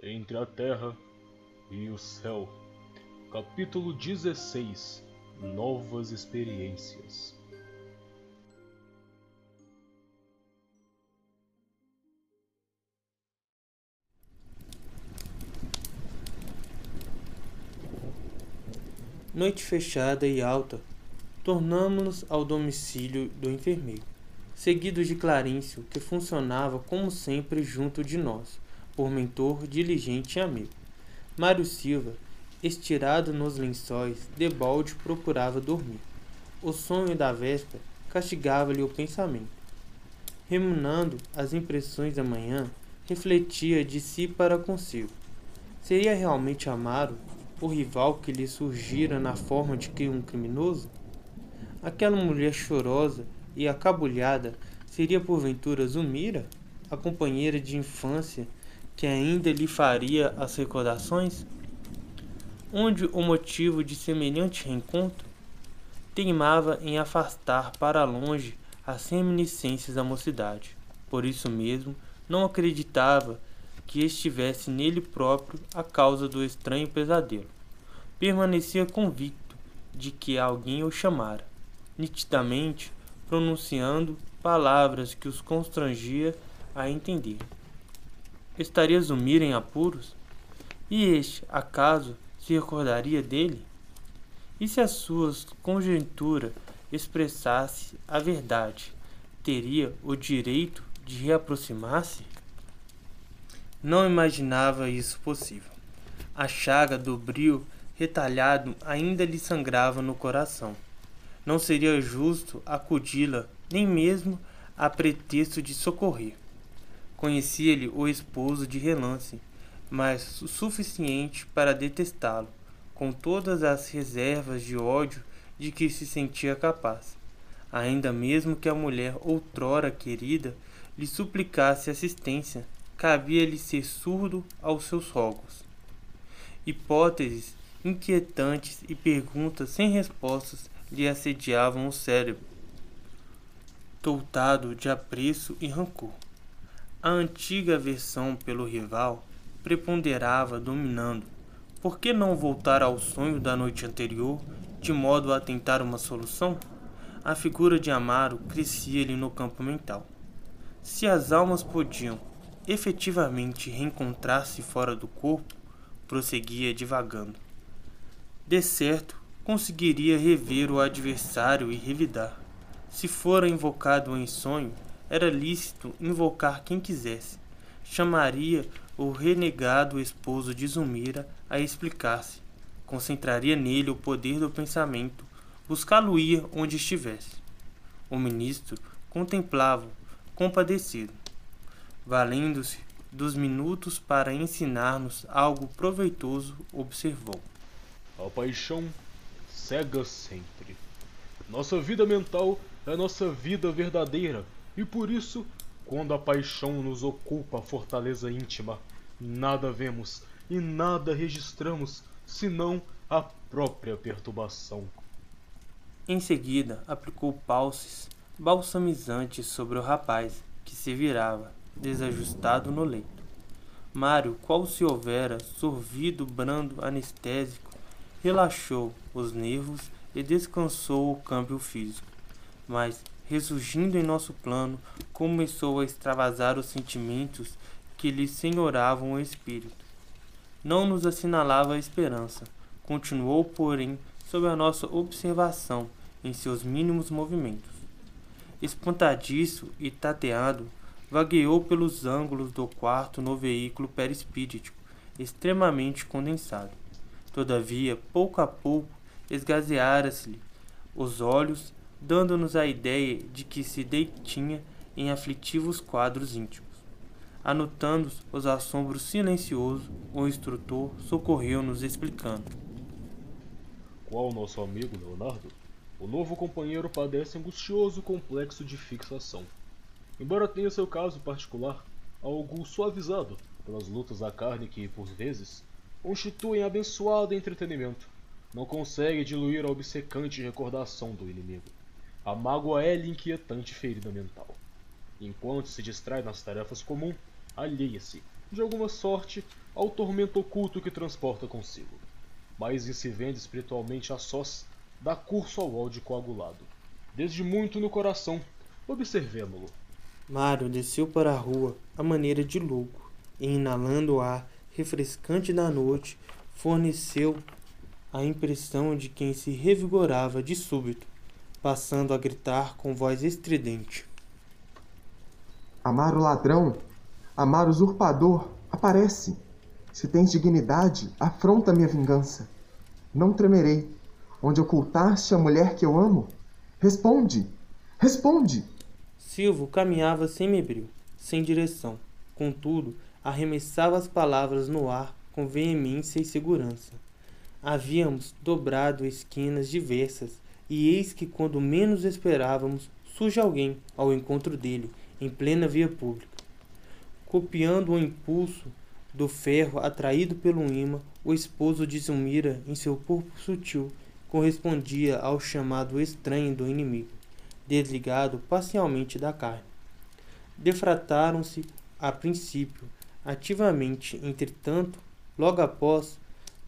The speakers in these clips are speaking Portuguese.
Entre a Terra e o Céu. Capítulo 16 Novas Experiências. Noite fechada e alta, tornamos-nos ao domicílio do enfermeiro, seguidos de Clarencio, que funcionava como sempre junto de nós, por mentor diligente e amigo. Mário Silva, estirado nos lençóis, debalde procurava dormir. O sonho da véspera castigava-lhe o pensamento. Remunando as impressões da manhã, refletia de si para consigo. Seria realmente Amaro o rival que lhe surgira na forma de um criminoso? Aquela mulher chorosa e acabulhada seria porventura Zumira, a companheira de infância que ainda lhe faria as recordações? Onde o motivo de semelhante reencontro teimava em afastar para longe as reminiscências da mocidade. Por isso mesmo, não acreditava que estivesse nele próprio a causa do estranho pesadelo. Permanecia convicto de que alguém o chamara, nitidamente pronunciando palavras que os constrangia a entender. Estaria Zumir em apuros? E este, acaso, se recordaria dele? E se a sua conjectura expressasse a verdade, teria o direito de reaproximar-se? Não imaginava isso possível. A chaga do brio retalhado ainda lhe sangrava no coração. Não seria justo acudi-la, nem mesmo a pretexto de socorrer. Conhecia-lhe o esposo de relance, mas o suficiente para detestá-lo, com todas as reservas de ódio de que se sentia capaz. Ainda mesmo que a mulher outrora querida lhe suplicasse assistência, cabia-lhe ser surdo aos seus rogos. Hipóteses inquietantes e perguntas sem respostas lhe assediavam o cérebro, toutado de apreço e rancor. A antiga aversão pelo rival preponderava dominando. Por que não voltar ao sonho da noite anterior, de modo a tentar uma solução? A figura de Amaro crescia-lhe no campo mental. Se as almas podiam efetivamente reencontrar-se fora do corpo, prosseguia divagando. De certo, conseguiria rever o adversário e revidar. Se fora invocado em sonho, era lícito invocar quem quisesse. Chamaria o renegado esposo de Zumira a explicar-se. Concentraria nele o poder do pensamento, buscá-lo-ia onde estivesse. O ministro contemplava, compadecido valendo-se dos minutos para ensinar-nos algo proveitoso, observou. A paixão cega sempre. Nossa vida mental é nossa vida verdadeira, e por isso, quando a paixão nos ocupa a fortaleza íntima, nada vemos e nada registramos senão a própria perturbação. Em seguida, aplicou palses balsamizantes sobre o rapaz, que se virava, desajustado no leito. Mário, qual se houvera sorvido brando anestésico, relaxou os nervos e descansou o câmbio físico. Mas, ressurgindo em nosso plano, começou a extravasar os sentimentos que lhe senhoravam o espírito. Não nos assinalava a esperança. Continuou, porém, sob a nossa observação em seus mínimos movimentos. Espantadiço e tateado, vagueou pelos ângulos do quarto no veículo perispídico, extremamente condensado. Todavia, pouco a pouco, esgazeara-se-lhe os olhos, dando-nos a ideia de que se detinha em aflitivos quadros íntimos. Anotando os assombros silenciosos, o instrutor socorreu-nos explicando. Qual nosso amigo Leonardo? O novo companheiro padece angustioso complexo de fixação Embora tenha seu caso particular, algo suavizado pelas lutas da carne que, por vezes, constituem abençoado entretenimento, não consegue diluir a obcecante recordação do inimigo. A mágoa é-lhe inquietante ferida mental. Enquanto se distrai nas tarefas comuns, alheia-se de alguma sorte, ao tormento oculto que transporta consigo. Mas em se vende espiritualmente a sós, dá curso ao ódio coagulado. Desde muito no coração, observemo-lo. Mário desceu para a rua à maneira de louco e, inalando o ar refrescante da noite, forneceu a impressão de quem se revigorava de súbito, passando a gritar com voz estridente: Amar o ladrão, amar o usurpador, aparece. Se tens dignidade, afronta minha vingança. Não tremerei. Onde ocultaste a mulher que eu amo? Responde! Responde! Silvio caminhava semibril, sem direção. Contudo, arremessava as palavras no ar com veemência e segurança. Havíamos dobrado esquinas diversas, e eis que, quando menos esperávamos, surge alguém ao encontro dele, em plena via pública. Copiando o impulso do ferro atraído pelo imã, o esposo de Zulmira, em seu corpo sutil, correspondia ao chamado estranho do inimigo, desligado parcialmente da carne. Defrataram-se, a princípio, ativamente, entretanto, logo após,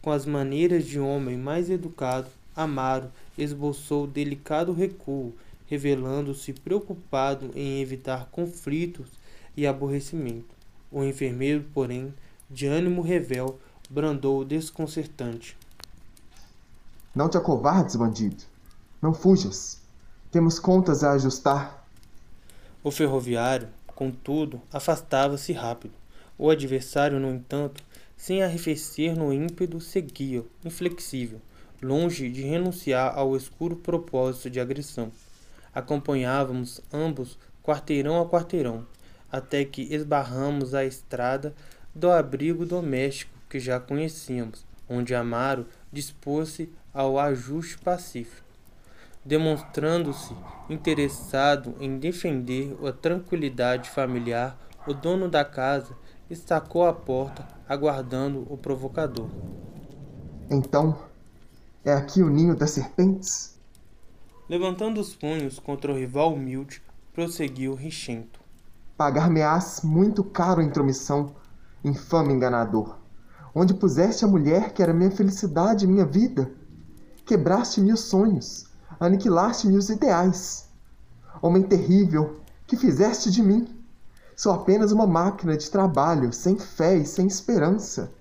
com as maneiras de homem mais educado, Amaro esboçou delicado recuo, revelando-se preocupado em evitar conflitos e aborrecimento. O enfermeiro, porém, de ânimo revel, brandou desconcertante. Não te acovardes, bandido. Não fujas. Temos contas a ajustar. O ferroviário, contudo, afastava-se rápido. O adversário, no entanto, sem arrefecer no ímpeto, seguia, inflexível, longe de renunciar ao escuro propósito de agressão. Acompanhávamos ambos quarteirão a quarteirão, até que esbarramos a estrada do abrigo doméstico que já conhecíamos, onde Amaro dispôs-se ao ajuste pacífico. Demonstrando-se interessado em defender a tranquilidade familiar, o dono da casa estacou a porta, aguardando o provocador. Então, é aqui o ninho das serpentes? Levantando os punhos contra o rival humilde, prosseguiu Richento. Pagar-me-ás muito caro a intromissão, infame enganador, onde puseste a mulher que era minha felicidade e minha vida Quebraste-me os sonhos, aniquilaste-me os ideais. Homem terrível, que fizeste de mim? Sou apenas uma máquina de trabalho, sem fé e sem esperança.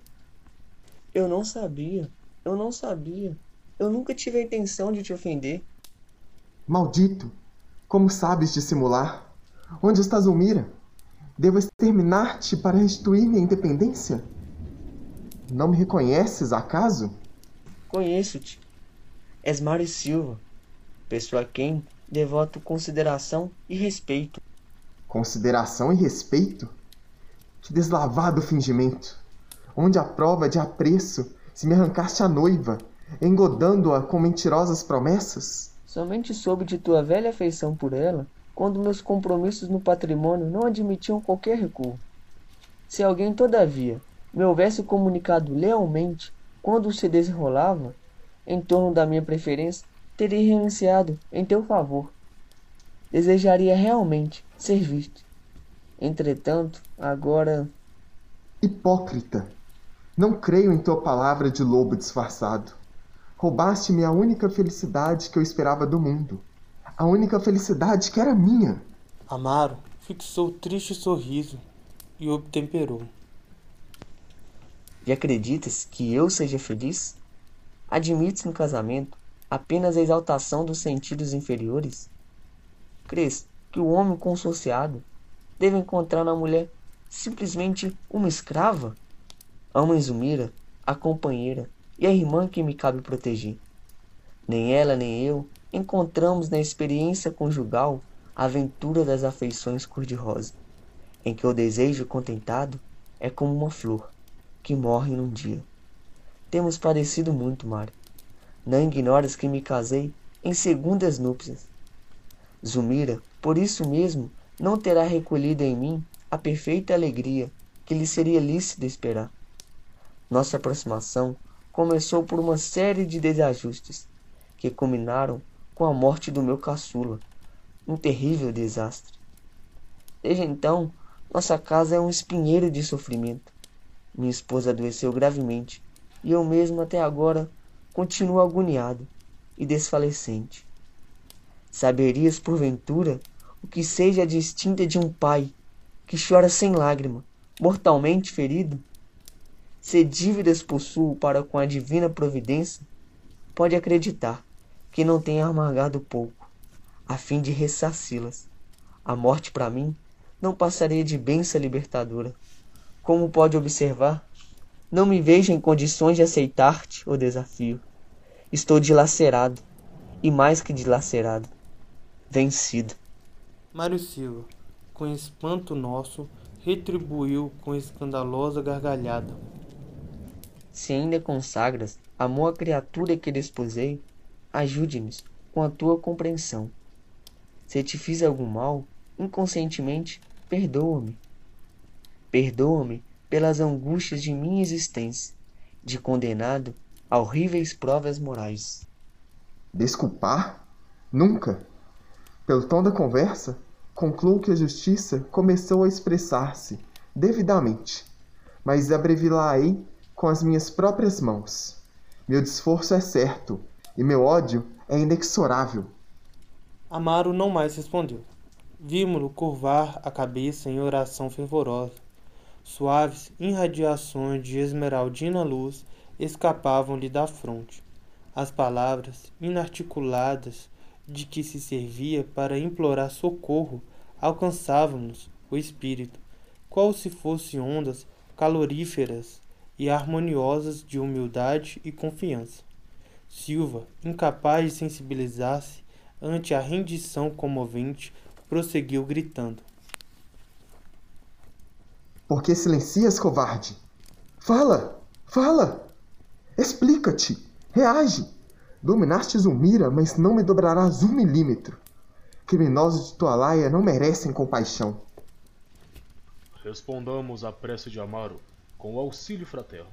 Eu não sabia, eu não sabia. Eu nunca tive a intenção de te ofender. Maldito! Como sabes dissimular? Onde estás, Zulmira? Devo exterminar-te para restituir minha independência? Não me reconheces, acaso? Conheço-te. És Mário Silva, pessoa a quem devoto consideração e respeito. Consideração e respeito? Que deslavado fingimento! Onde a prova de apreço se me arrancaste a noiva, engodando-a com mentirosas promessas? Somente soube de tua velha afeição por ela quando meus compromissos no patrimônio não admitiam qualquer recuo. Se alguém, todavia, me houvesse comunicado lealmente quando se desenrolava, em torno da minha preferência, teria renunciado em teu favor. Desejaria realmente ser visto. Entretanto, agora. Hipócrita! Não creio em tua palavra de lobo disfarçado. Roubaste-me a única felicidade que eu esperava do mundo. A única felicidade que era minha. Amaro fixou triste sorriso e obtemperou. E acreditas que eu seja feliz? Admites no casamento apenas a exaltação dos sentidos inferiores? Crês que o homem consociado deve encontrar na mulher simplesmente uma escrava? A uma Zulmira, a companheira e a irmã que me cabe proteger. Nem ela nem eu encontramos na experiência conjugal a aventura das afeições cor-de-rosa, em que o desejo contentado é como uma flor que morre num dia. Temos padecido muito, Mário. Não ignoras que me casei em segundas núpcias. Zumira, por isso mesmo, não terá recolhido em mim a perfeita alegria que lhe seria lícito esperar. Nossa aproximação começou por uma série de desajustes que culminaram com a morte do meu caçula, um terrível desastre. Desde então, nossa casa é um espinheiro de sofrimento. Minha esposa adoeceu gravemente e eu mesmo até agora continuo agoniado e desfalecente. Saberias, porventura, o que seja distinta de um pai que chora sem lágrima, mortalmente ferido? Se dívidas possuo para com a divina providência, pode acreditar que não tenha amargado pouco, a fim de ressarci-las. A morte para mim não passaria de benção libertadora. Como pode observar, não me vejo em condições de aceitar-te o desafio. Estou dilacerado, e mais que dilacerado, vencido. Mário Silva, com espanto nosso, retribuiu com escandalosa gargalhada. Se ainda consagras amor à criatura que desposei, ajude-me com a tua compreensão. Se te fiz algum mal, inconscientemente, perdoa-me. Perdoa-me pelas angústias de minha existência, de condenado a horríveis provas morais. Desculpar? Nunca. Pelo tom da conversa, concluo que a justiça começou a expressar-se devidamente, mas abreviá-la-ei com as minhas próprias mãos. Meu desforço é certo e meu ódio é inexorável. Amaro não mais respondeu. Vimo-lo curvar a cabeça em oração fervorosa. Suaves irradiações de esmeraldina luz escapavam-lhe da fronte. As palavras inarticuladas de que se servia para implorar socorro alcançavam-nos o espírito, qual se fossem ondas caloríferas e harmoniosas de humildade e confiança. Silva, incapaz de sensibilizar-se ante a rendição comovente, prosseguiu gritando: Por que silencias, covarde? Fala! Fala! Explica-te! Reage! Dominaste Zulmira, mas não me dobrarás um milímetro. Criminosos de tua laia não merecem compaixão. Respondamos à prece de Amaro com o auxílio fraterno.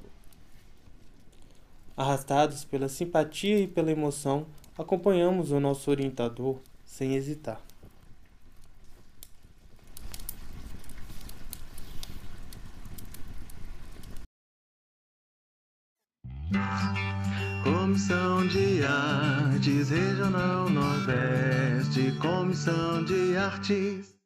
Arrastados pela simpatia e pela emoção, acompanhamos o nosso orientador sem hesitar. Comissão de Artes Regional Nordeste, Comissão de Artes.